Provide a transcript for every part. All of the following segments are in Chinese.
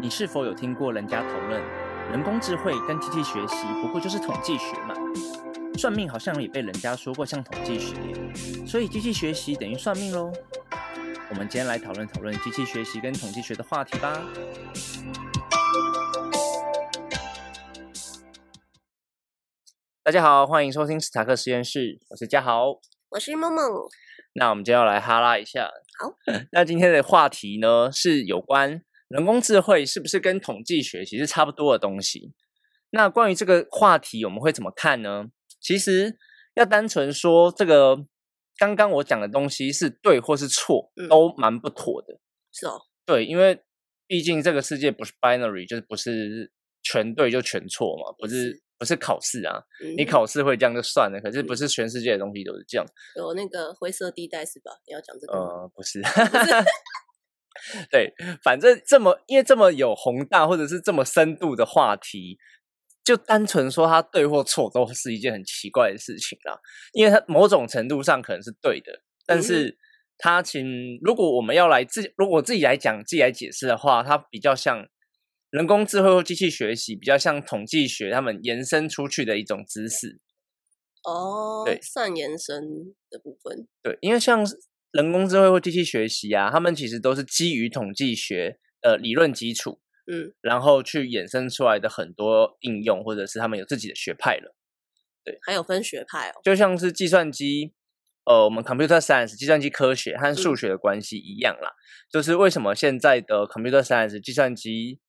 你是否有听过人家讨论人工智慧跟机器学习不过就是统计学嘛？算命好像也被人家说过像统计学耶，所以机器学习等于算命喽。我们今天来讨论讨论机器学习跟统计学的话题吧。大家好，欢迎收听史塔克实验室，我是嘉豪。我是梦梦，那我们今天要来哈拉一下。好，那今天的话题呢是有关人工智慧是不是跟统计学其实差不多的东西？那关于这个话题，我们会怎么看呢？其实要单纯说这个刚刚我讲的东西是对或是错，嗯都蛮不妥的。是哦，对，因为毕竟这个世界不是 binary，就是不是全对就全错嘛，不是是不是考试啊，嗯你考试会这样就算了，可是不是全世界的东西都是这样。有那个灰色地带是吧？你要讲这个不是，对，反正这么因为这么有宏大或者是这么深度的话题，就单纯说它对或错，都是一件很奇怪的事情啦。因为它某种程度上可能是对的，但嗯是它请如果我们要来自如果自己来讲自己来解释的话，它比较像人工智慧或机器学习，比较像统计学他们延伸出去的一种知识。哦，对善延伸的部分，对，因为像是人工智慧或机器学习啊，他们其实都是基于统计学的理论基础，嗯，然后去衍生出来的很多应用，或者是他们有自己的学派了。对还有分学派哦，就像是计算机，呃，我们 computer science 计算机科学和数学的关系一样啦。就是为什么现在的 computer science 计算机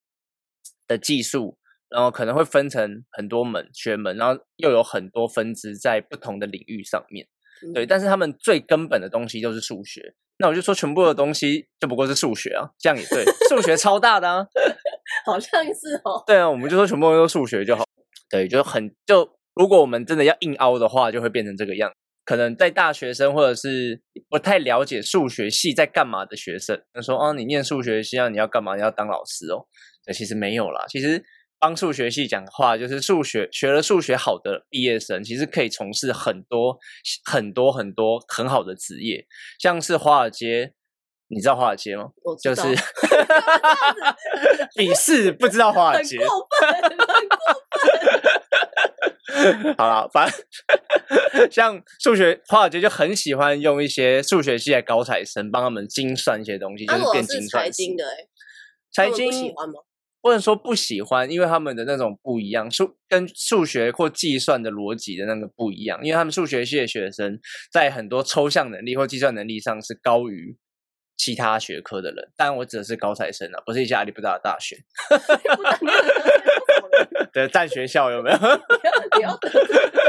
的技术，然后可能会分成很多门学门，然后又有很多分支在不同的领域上面。嗯对，，但是他们最根本的东西就是数学。那我就说，全部的东西就不过是数学啊，这样也对，数学超大的啊。好像是哦，对啊，我们就说全部都是数学就好。对，就很就如果我们真的要硬凹的话，就会变成这个样。可能在大学生或者是不太了解数学系在干嘛的学生，他说：“哦，你念数学系啊，你要干嘛？你要当老师哦。”对，其实没有啦。其实帮数学系讲话，就是数学学了数学好的毕业生，其实可以从事很多很多很多很好的职业，像是华尔街。你知道华尔街吗？就是 鄙视不知道华尔很街。过分，很过 好了，反正 像数学华尔街就很喜欢用一些数学系的高材生帮他们精算一些东西，就分。啊，我变精算师财经的哎，财经喜欢吗？不能说不喜欢，因为他们的那种不一样，数跟数学或计算的逻辑的那个不一样，因为他们数学系的学生在很多抽象能力或计算能力上是高于其他学科的人。当然，我指的是高材生啊，不是一些阿里不达的大学的 占学校有没有？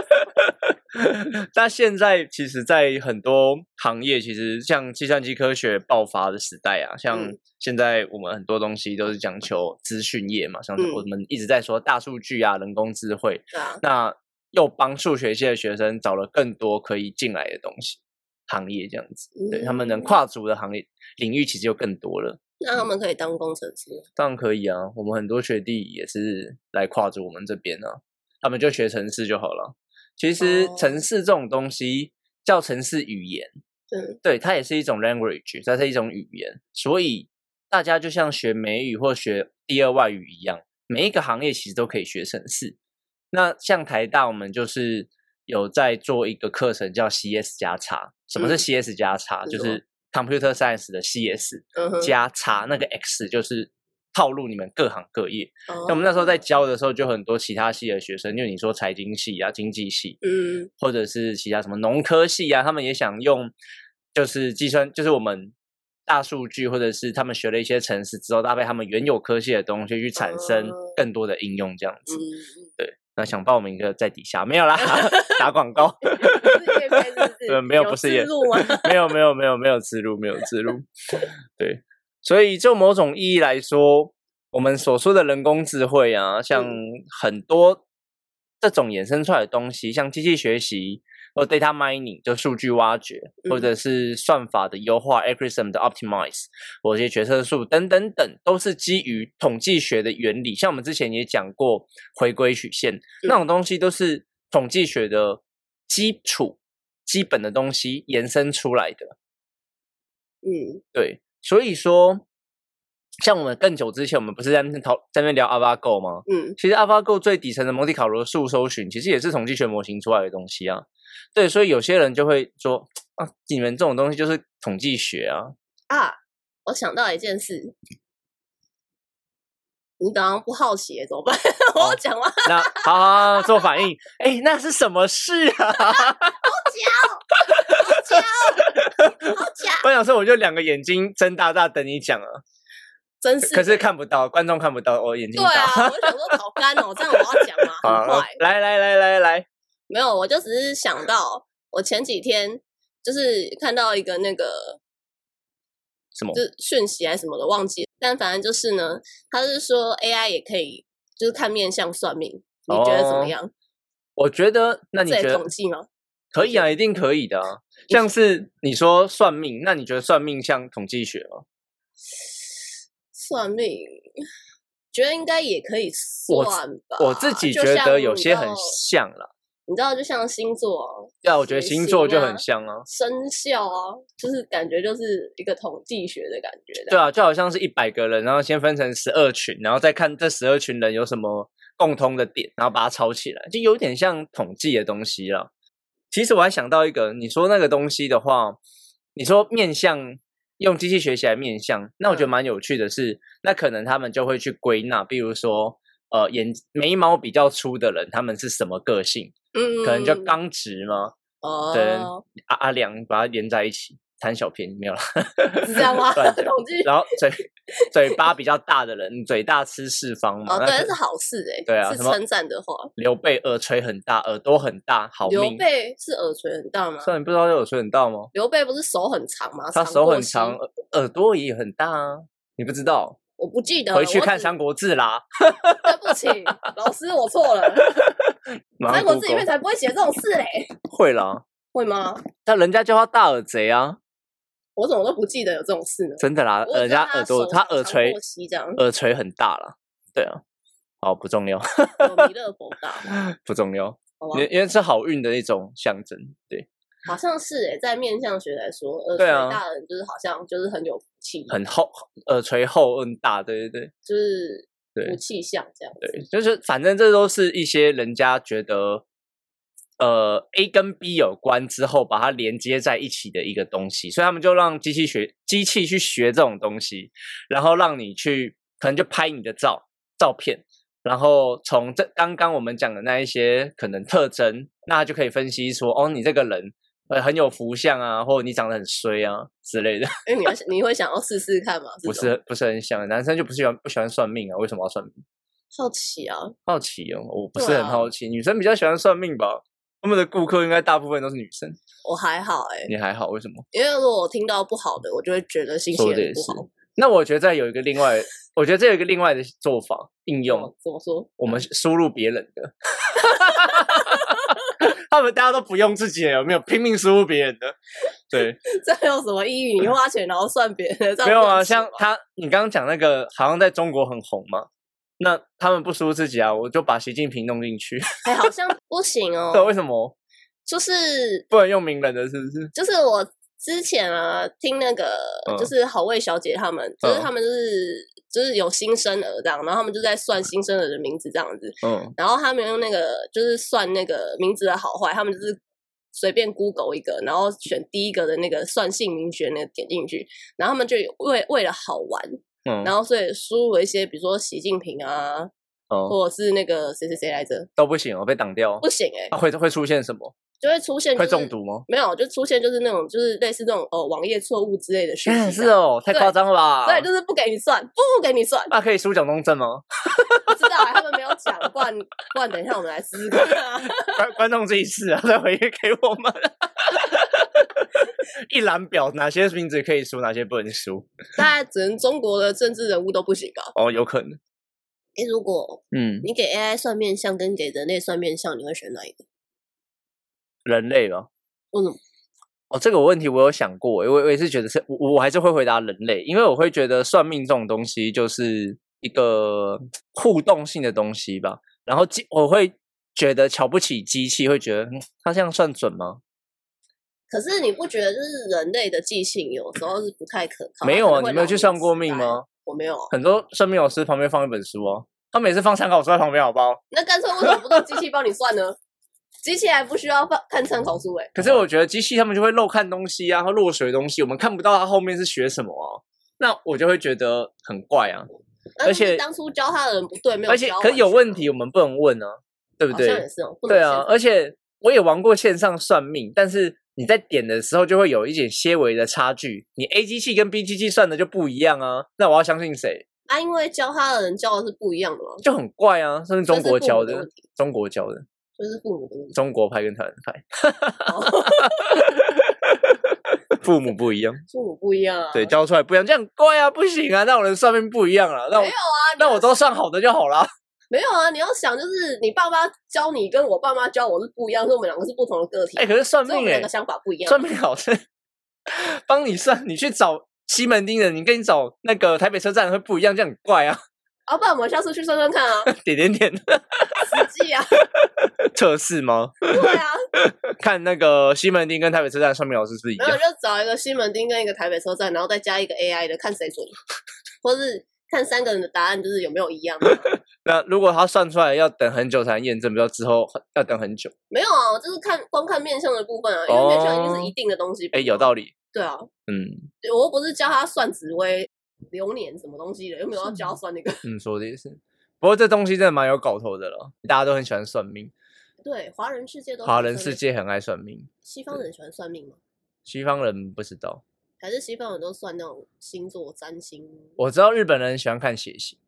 不要得罪那现在其实，在很多行业，其实像计算机科学爆发的时代啊，像嗯现在我们很多东西都是讲求资讯业嘛，像我们一直在说大数据啊、人工智慧，那又帮数学系的学生找了更多可以进来的东西行业，这样子，对他们能嗯跨足的行业领域其实就更多了。那他们可以当工程师吗，当然可以啊，我们很多学弟也是来跨足我们这边啊，他们就学程式就好了。其实哦。程式这种东西叫城市语言，对，对，它也是一种 language，它是一种语言，所以大家就像学美语或学第二外语一样，每一个行业其实都可以学城市。那像台大，我们就是有在做一个课程叫 CS 加叉。什么是嗯。CS 加叉？是什么？就是 Computer Science 的 CS 加叉，那个 X 就是套路你们各行各业。哦那我们那时候在教的时候，就很多其他系的学生，就你说财经系啊、经济系，嗯或者是其他什么农科系啊，他们也想用，就是计算，就是我们大数据，或者是他们学了一些程式之后，搭配他们原有科系的东西，去产生哦更多的应用，这样子。对，那想报名的在底下没有啦，打广告，是业配是不是呃 没有不是业自录吗？没有没有没有没有自录，没有自录。对，所以就某种意义来说，我们所说的人工智慧啊，像很多这种衍生出来的东西，像机器学习或 data mining 就数据挖掘，或者是算法的优化 algorithm 的 optimize，或者一些决策树等等等，都是基于统计学的原理。像我们之前也讲过回归曲线、那种东西，都是统计学的基础、基本的东西延伸出来的。嗯。对，所以说像我们更久之前，我们不是在那边讨在那边聊 AlphaGo 吗？嗯，其实 AlphaGo 最底层的蒙迪卡罗数搜寻，其实也是统计学模型出来的东西啊。对，所以有些人就会说啊，你们这种东西就是统计学啊。啊，我想到一件事，你刚刚不好奇怎么办？我要讲完，那好好好做反应，哎，那是什么事啊？讲，好讲，我想说，我就两个眼睛睁大大等你讲啊，真是。可是看不到，观众看不到我眼睛对。啊，我想说好干哦，这样我要讲吗？很好坏。来来来来来，没有，我就只是想到，我前几天就是看到一个那个什么就？是讯息还是什么的，忘记了。但反正就是呢，他是说 AI 也可以，就是看面相算命，你觉得怎么哦样？我觉得，那你这觉得统计吗？可以啊？一定可以的啊。像是你说算命，那你觉得算命像统计学吗？算命，觉得应该也可以算吧。我自己觉得有些很像了。你知道，就像星座啊，对啊，我觉得星座就很像啊。生肖啊，就是感觉就是一个统计学的感觉的。对啊，就好像是一百个人，然后先分成十二群，然后再看这十二群人有什么共通的点，然后把它抄起来，就有点像统计的东西啦。其实我还想到一个，你说那个东西的话，你说面向用机器学习来面向，那我觉得嗯蛮有趣的是，那可能他们就会去归纳，比如说呃眼眉毛比较粗的人，他们是什么个性？嗯，可能就刚直吗？哦，等阿阿良把它连在一起，贪小便宜没有了。是这样吗？统计然后嘴嘴巴比较大的人，嘴大吃四方嘛。哦，对，是好事哎。对啊是称赞的话。刘备耳垂很大，耳朵很大，好刘命。备是耳垂很大吗？虽然你不知道耳垂很大吗？刘备不是手很长吗？他手很长，，耳耳朵也很大啊。你不知道？我不记得。回去看《三国志》啦。对不起，老师，我错了。三国志里面才不会写这种事嘞，会啦，会吗？但人家叫他大耳贼啊，我怎么都不记得有这种事呢？真的啦，人家耳朵他耳垂这样，耳垂很大啦。对啊，好不重要，有弥勒佛大，不重要，因？为因为是好运的一种象征。对，好像是诶，在面相学来说，耳垂大的人就是好像就是很有福气，很厚，耳垂厚很大，对对对。就是对福气相这样子。对，就是反正这都是一些人家觉得，呃，A 跟 B 有关之后，把它连接在一起的一个东西，所以他们就让机器学机器去学这种东西，然后让你去可能就拍你的照照片，然后从这刚刚我们讲的那一些可能特征，那就可以分析说，哦，你这个人。呃，很有福相啊，或者你长得很衰啊之类的，因为你要你会想要试试看嘛？不是不是很想，男生就不喜欢不喜欢算命啊？为什么要算命？好奇啊，好奇哦，我不是很好奇，女生比较喜欢算命吧？他们的顾客应该大部分都是女生，我还好哎，你还好？为什么？因为如果我听到不好的，我就会觉得心情说的也是很不好。。那我觉得再有一个另外，我觉得这有一个另外的做法应用，怎么说？我们输入别人的，他们大家都不用自己的，有没有拼命输入别人的？对，这有什么意义？你花钱然后算别人的，没有啊，像他，你刚刚讲那个好像在中国很红嘛，那他们不输自己啊，我就把习近平弄进去，哎，好像不行哦。对，为什么就是不能用名人的？是不是？就是我之前啊听那个嗯就是好味小姐他们，就是嗯他们就是就是有新生儿这样，然后他们就在算新生儿的名字这样子，嗯然后他们用那个就是算那个名字的好坏，他们就是随便 Google 一个，然后选第一个的那个算姓名学那个点进去，然后他们就为为了好玩，嗯，然后所以输入了一些比如说习近平啊，哦或者是那个谁谁谁来着，都不行哦，被挡掉。不行哎、啊、会会出现什么？就会出现、就是、会中毒吗？没有，就出现就是那种就是类似那种哦网页错误之类的讯息嗯，是哦，太夸张了吧？对，就是不给你算，不给你算，那可以输蒋中正吗？不知道、啊、他们没有讲，不然不然等一下我们来试试看、啊。观观众自己试啊，再回给我们。一览表哪些名字可以输，哪些不能输？大概只能中国的政治人物都不行吧？哦，有可能。诶，如果嗯，你给 AI 算面相跟给人类算面相，你会选哪一个？人类吧。为什么？哦，这个问题我有想过，我我也是觉得是，我我还是会回答人类，因为我会觉得算命这种东西就是一个互动性的东西吧。然后机我会觉得瞧不起机器，会觉得、嗯、它这样算准吗？可是你不觉得就是人类的记性有时候是不太可靠？没有啊，你没有去算过命？吗？我没有啊。很多算命老师旁边放一本书哦，他每次放参考书在旁边，好不好？那干脆为什么不让机器帮你算呢？机器还不需要放看参考书哎、可是我觉得机器他们就会漏看东西啊，或落水的东西，我们看不到它后面是学什么哦。那我就会觉得很怪啊，而且当初教他的人不对，没有而且可是有问题，我们不能问啊，对不好像也对？是哦，对啊，而且我也玩过线上算命，但是你在点的时候就会有一点些微的差距，你 A 机器跟 B 机器算的就不一样啊，那我要相信谁？啊，因为教他的人教的是不一样的嘛，就很怪啊，是中国教的中国教的，就是父母的问题。中国派跟台湾派，哦 父母不一样，父母不一样啊，对，教出来不一样，这样很怪啊，不行啊，那我人算命不一样了，那我没有啊，那我都算好的就好啦。没有啊，你要想就是你爸妈教你跟我爸妈教我是不一样，所以我们两个是不同的个体哎、，可是算命哎、所以我们两个想法不一样。算命老师帮你算，你去找西门町的，你跟你找那个台北车站会不一样，这样很怪啊，啊，不然我们下次去算算看啊，点点点实际啊，测试吗？对啊，看那个西门町跟台北车站的算命老师是不是一没有样？就找一个西门町跟一个台北车站，然后再加一个 AI 的，看谁准，或是看三个人的答案就是有没有一样。那如果他算出来要等很久才能验证，比较之后要等很久，没有啊，就是看光看面相的部分啊，因为面相一定是一定的东西。哎、有道理，对啊，嗯我又不是教他算紫薇、流年什么东西的，又没有要教他算那个。嗯，说的也是。不过这东西真的蛮有搞头的了，大家都很喜欢算命，对，华人世界都华人世世，界很爱算命，西方人喜欢算命吗？西方人不知道。还是西方人都算那种星座、占星？我知道日本人喜欢看血型，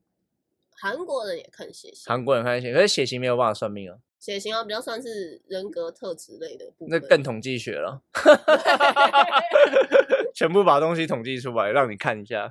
韩国人也看血型，韩国人看血型，可是血型没有办法算命啊，血型啊比较算是人格特质类的部分。那更统计学了。全部把东西统计出来，让你看一下。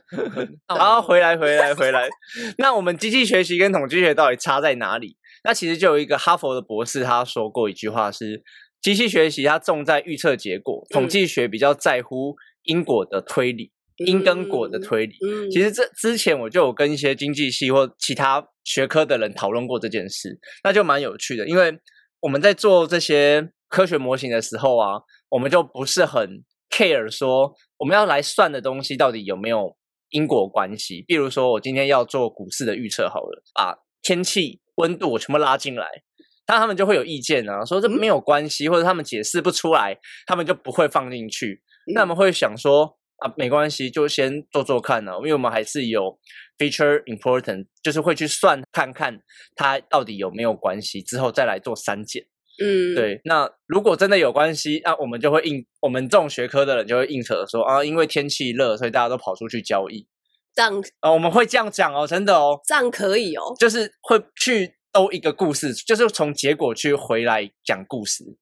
然后回来，回来，回来。那我们机器学习跟统计学到底差在哪里？那其实就有一个哈佛的博士他说过一句话是：机器学习它重在预测结果，统计学比较在乎因果的推理，因跟果的推理。嗯，其实这之前我就有跟一些经济系或其他学科的人讨论过这件事，那就蛮有趣的。因为我们在做这些科学模型的时候啊，我们就不是很 care 说我们要来算的东西到底有没有因果关系。比如说，我今天要做股市的预测好了，把天气、温度我全部拉进来。但他们就会有意见啊，说这没有关系，或者他们解释不出来，他们就不会放进去。那我们会想说啊，没关系，就先做做看呢、因为我们还是有 feature important，就是会去算看看它到底有没有关系，之后再来做删减。嗯，对，那如果真的有关系，那我们就会硬，我们这种学科的人就会硬扯说啊，因为天气热，所以大家都跑出去交易这样啊，我们会这样讲哦，真的哦，这样可以哦。就是会去兜一个故事，就是从结果去回来讲故事。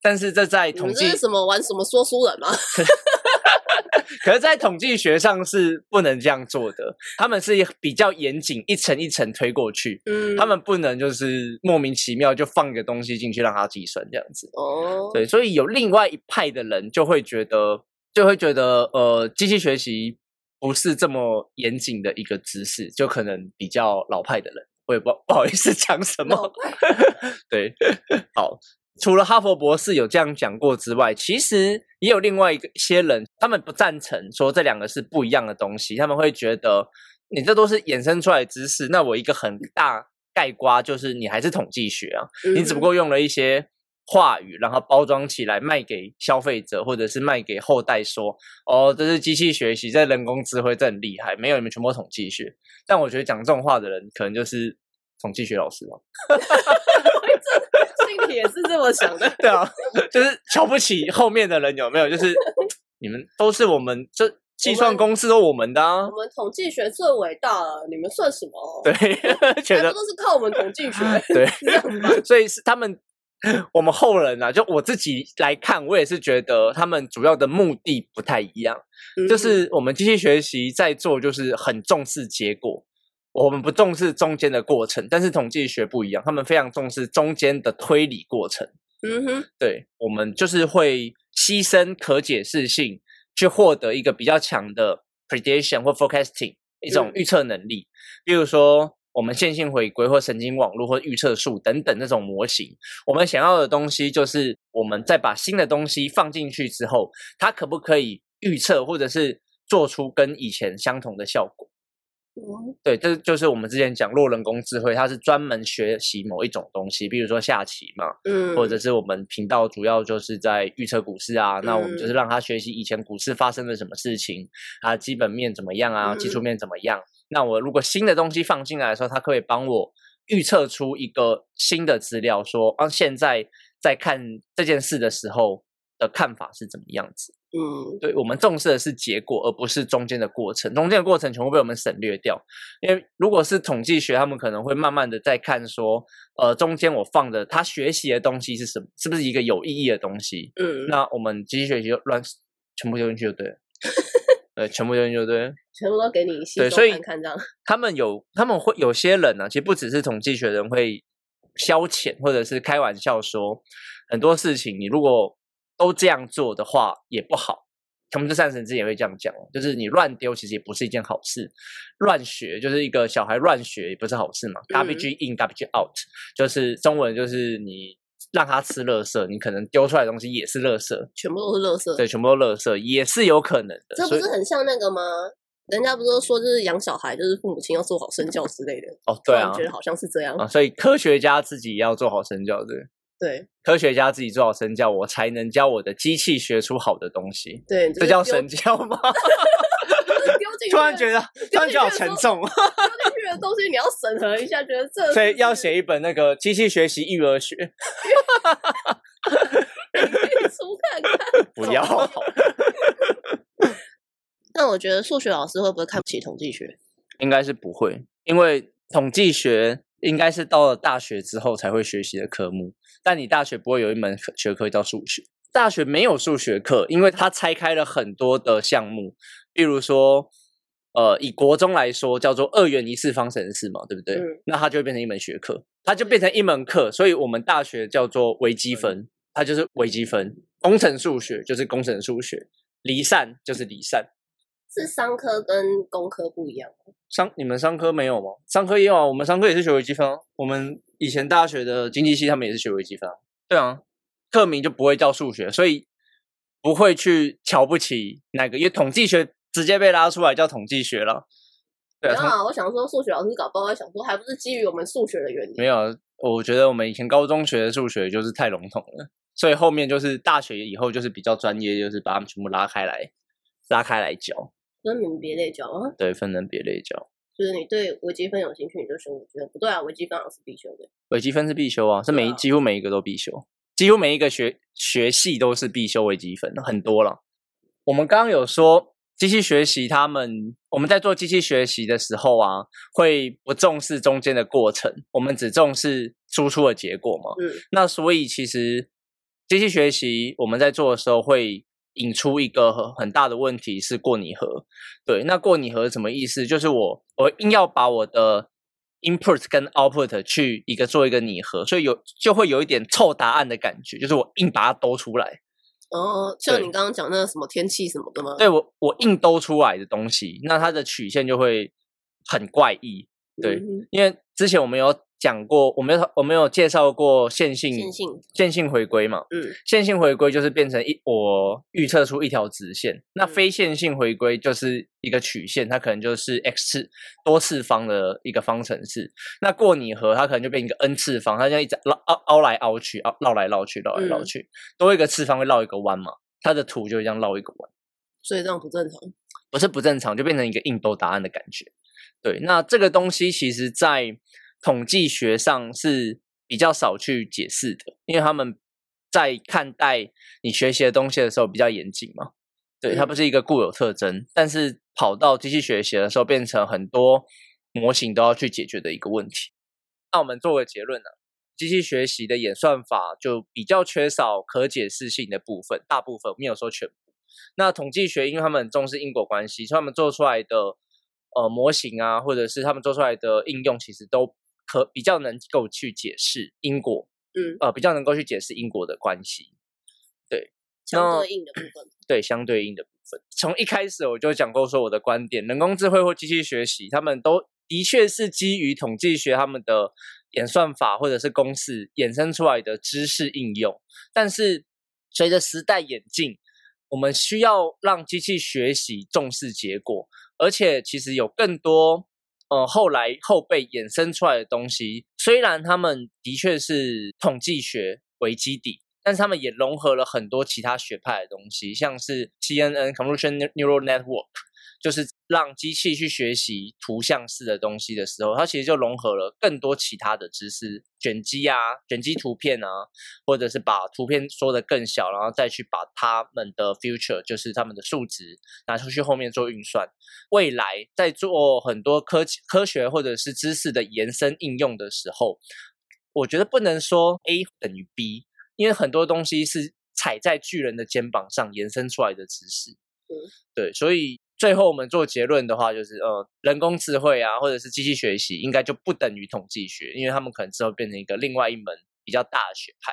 但是这在统计什么玩什么说书人吗？可是，在统计学上是不能这样做的，他们是比较严谨，一层一层推过去，嗯，他们不能就是莫名其妙就放一个东西进去让它计算这样子。哦，对，所以有另外一派的人就会觉得，就会觉得，呃，机器学习不是这么严谨的一个知识，就可能比较老派的人，我也不 不好意思讲什么。对，好，除了哈佛博士有这样讲过之外，其实也有另外一些人，他们不赞成说这两个是不一样的东西，他们会觉得你这都是衍生出来的知识，那我一个很大概瓜就是你还是统计学啊，你只不嗯过用了一些。话语，然后包装起来卖给消费者，或者是卖给后代说，哦，这是机器学习，这人工智慧，这很厉害。没有，你们全部统计学。但我觉得讲这种话的人，可能就是统计学老师吧。心里也是这么想的。对啊，就是瞧不起后面的人，有没有？就是 你们都是我们这计算公式都我们的啊我。们统计学最伟大了，你们算什么？对，觉得还不都是靠我们统计学？对是这样子吗？所以是他们，我们后人啊，就我自己来看，我也是觉得他们主要的目的不太一样。就嗯是我们机器学习在做，就是很重视结果，我们不重视中间的过程。但是统计学不一样，他们非常重视中间的推理过程。嗯哼，对我们就是会牺牲可解释性，去获得一个比较强的 prediction 或 forecasting 一种嗯预测能力。比如说，我们线性回归或神经网络或预测术等等这种模型，我们想要的东西就是我们再把新的东西放进去之后，它可不可以预测或者是做出跟以前相同的效果。嗯对，这就是我们之前讲弱人工智慧，它是专门学习某一种东西，比如说下棋嘛，嗯，或者是我们频道主要就是在预测股市啊，那我们就是嗯让它学习以前股市发生了什么事情啊，基本面怎么样啊，技术嗯面怎么样。那我如果新的东西放进来的时候，它可以帮我预测出一个新的资料，说啊，现在在看这件事的时候的看法是怎么样子。嗯对我们重视的是结果，而不是中间的过程。中间的过程全部被我们省略掉，因为如果是统计学，他们可能会慢慢的在看说，呃，中间我放的他学习的东西是什么，是不是一个有意义的东西？嗯，那我们机器学习就乱全部丢进去就对了，对，全部丢进去就对。全部都给你吸收对所以看看这样。他们有，他们会有些人呢、其实不只是统计学人会消遣或者是开玩笑说，很多事情你如果都这样做的话也不好。他们这善神之也会这样讲，就是你乱丢其实也不是一件好事，乱学就是一个小孩乱学也不是好事嘛。garbage in garbage out，就是中文就是你让他吃垃圾，你可能丢出来的东西也是垃圾，全部都是垃圾，对，全部都垃圾也是有可能的。这不是很像那个吗？人家不是都说就是养小孩，就是父母亲要做好身教之类的。哦，对啊觉得好像是这样。啊，所以科学家自己要做好身教，对。对科学家自己做好身教，我才能教我的机器学出好的东西。对，这叫神教吗？丢进去，突然觉得，突然觉得好沉重，丢进去的东西你要审核一下，觉得这所以要是写一本那个机器学习育儿学。出看看。不要，那我觉得数学老师会不会看不起统计学？应该是不会，因为统计学应该是到了大学之后才会学习的科目，但你大学不会有一门课学科叫数学。大学没有数学课，因为它拆开了很多的项目，比如说，呃，以国中来说，叫做二元一次方程式嘛，对不对？嗯那它就会变成一门学科，它就变成一门课，所以我们大学叫做微积分，它就是微积分；工程数学就是工程数学，离散就是离散。是商科跟工科不一样吗。商你们商科没有吗？商科也有啊，我们商科也是学微积分啊。我们以前大学的经济系他们也是学微积分啊。对啊，课名就不会叫数学，所以不会去瞧不起那个，因为统计学直接被拉出来叫统计学了。对啊，我想说数学老师搞不好想说，还不是基于我们数学的原理。没有啊，我觉得我们以前高中学的数学就是太笼统了，所以后面就是大学以后就是比较专业，就是把他们全部拉开来，拉开来教，分门别类教啊，对，分门别类教。就是你对微积分有兴趣，你就修微积分。不对啊，微积分好像是必修的。微积分是必修啊，是每几乎每一个都必修，几乎每一个学学系都是必修微积分，很多了。我们刚刚有说机器学习，他们我们在做机器学习的时候啊，会不重视中间的过程，我们只重视输出的结果嘛。嗯那所以其实机器学习我们在做的时候会引出一个很很大的问题是过拟合。对，那过拟合什么意思？就是我我硬要把我的 input 跟 output 去一个做一个拟合，所以有就会有一点凑答案的感觉，就是我硬把它兜出来。哦，像你刚刚讲那个什么天气什么的吗？对我我硬兜出来的东西，那它的曲线就会很怪异。对嗯因为之前我们有讲过，我们有我们有介绍过线性线性，线性回归嘛，嗯线性回归就是变成一我预测出一条直线，那嗯非线性回归就是一个曲线，它可能就是 x 次多次方的一个方程式。那过拟合它可能就变一个 n 次方，它就一直绕凹凹来凹去，凹绕来绕去，绕来绕嗯去，多一个次方会绕一个弯嘛，它的图就会这样绕一个弯。所以这样不正常。不是不正常，就变成一个硬兜答案的感觉。对，那这个东西其实在统计学上是比较少去解释的，因为他们在看待你学习的东西的时候比较严谨嘛。对，它嗯不是一个固有特征，但是跑到机器学习的时候，变成很多模型都要去解决的一个问题。那我们做个结论呢、机器学习的演算法就比较缺少可解释性的部分，大部分没有说全部。那统计学，因为他们很重视因果关系，所以他们做出来的呃模型啊，或者是他们做出来的应用，其实都可比较能够去解释因果，嗯，呃，比较能够去解释因果的关系。对相对应的部分。对相对应的部分。从一开始我就讲过，说我的观点，人工智慧或机器学习，他们都的确是基于统计学他们的演算法或者是公式衍生出来的知识应用。但是随着时代演进，我们需要让机器学习重视结果，而且其实有更多呃后来后辈衍生出来的东西，虽然他们的确是统计学为基底。但是他们也融合了很多其他学派的东西，像是 CNN Convolution Neural Network，就是让机器去学习图像式的东西的时候，它其实就融合了更多其他的知识，卷积啊、卷积图片啊，或者是把图片缩得更小，然后再去把他们的 future，就是他们的数值拿出去后面做运算。未来在做很多科科学或者是知识的延伸应用的时候，我觉得不能说 A 等于 B。因为很多东西是踩在巨人的肩膀上延伸出来的知识，嗯，对，所以最后我们做结论的话，就是呃，人工智慧啊，或者是机器学习，应该就不等于统计学，因为他们可能之后变成一个另外一门比较大的学派，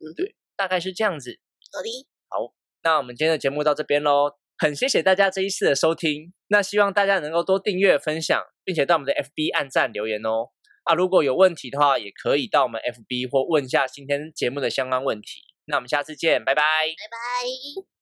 嗯，对，大概是这样子。好的，好，那我们今天的节目到这边喽，很谢谢大家这一次的收听，那希望大家能够多订阅、分享，并且到我们的 FB 按赞留言哦。啊，如果有问题的话，也可以到我们 FB 或问一下今天节目的相关问题。那我们下次见，拜拜，拜拜。